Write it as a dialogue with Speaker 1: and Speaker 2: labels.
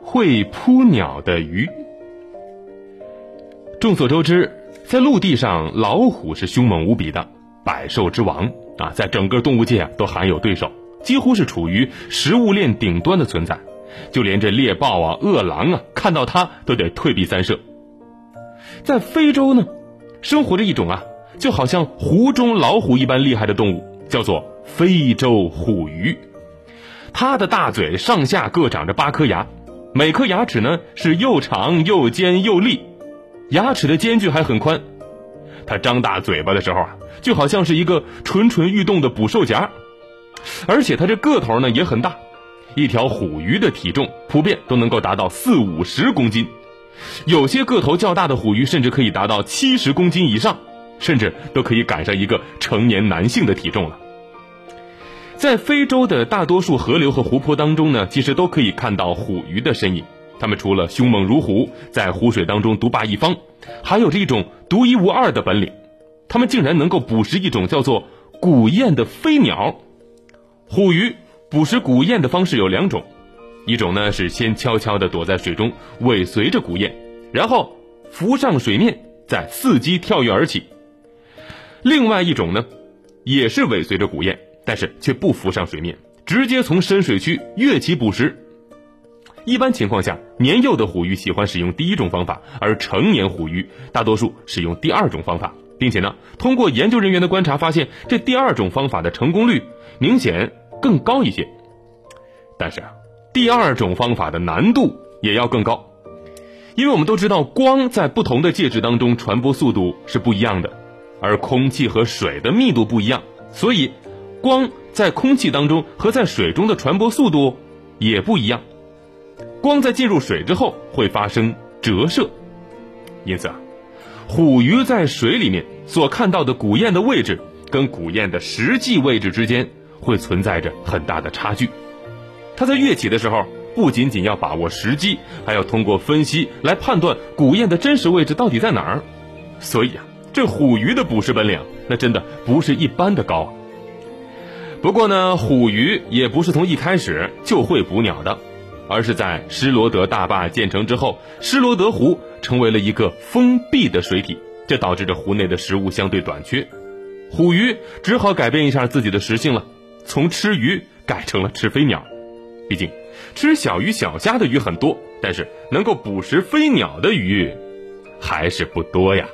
Speaker 1: 会扑鸟的鱼。众所周知，在陆地上，老虎是凶猛无比的百兽之王啊，在整个动物界啊都罕有对手，几乎是处于食物链顶端的存在。就连这猎豹啊、饿狼啊，看到它都得退避三舍。在非洲呢，生活着一种啊，就好像湖中老虎一般厉害的动物，叫做非洲虎鱼。它的大嘴上下各长着八颗牙。每颗牙齿呢是又长又尖又利，牙齿的间距还很宽。它张大嘴巴的时候啊，就好像是一个蠢蠢欲动的捕兽夹。而且它这个头呢也很大，一条虎鱼的体重普遍都能够达到四五十公斤，有些个头较大的虎鱼甚至可以达到七十公斤以上，甚至都可以赶上一个成年男性的体重了。在非洲的大多数河流和湖泊当中呢，其实都可以看到虎鱼的身影。它们除了凶猛如虎，在湖水当中独霸一方，还有着一种独一无二的本领。它们竟然能够捕食一种叫做古雁的飞鸟。虎鱼捕食古雁的方式有两种，一种呢是先悄悄地躲在水中尾随着古雁，然后浮上水面，再伺机跳跃而起。另外一种呢，也是尾随着古雁。但是却不浮上水面，直接从深水区跃起捕食。一般情况下，年幼的虎鱼喜欢使用第一种方法，而成年虎鱼大多数使用第二种方法，并且呢，通过研究人员的观察发现，这第二种方法的成功率明显更高一些。但是啊，第二种方法的难度也要更高，因为我们都知道，光在不同的介质当中传播速度是不一样的，而空气和水的密度不一样，所以。光在空气当中和在水中的传播速度也不一样，光在进入水之后会发生折射，因此啊，虎鱼在水里面所看到的古雁的位置跟古雁的实际位置之间会存在着很大的差距。它在跃起的时候不仅仅要把握时机，还要通过分析来判断古雁的真实位置到底在哪儿。所以啊，这虎鱼的捕食本领那真的不是一般的高。不过呢，虎鱼也不是从一开始就会捕鸟的，而是在施罗德大坝建成之后，施罗德湖成为了一个封闭的水体，这导致着湖内的食物相对短缺，虎鱼只好改变一下自己的食性了，从吃鱼改成了吃飞鸟。毕竟，吃小鱼小虾的鱼很多，但是能够捕食飞鸟的鱼还是不多呀。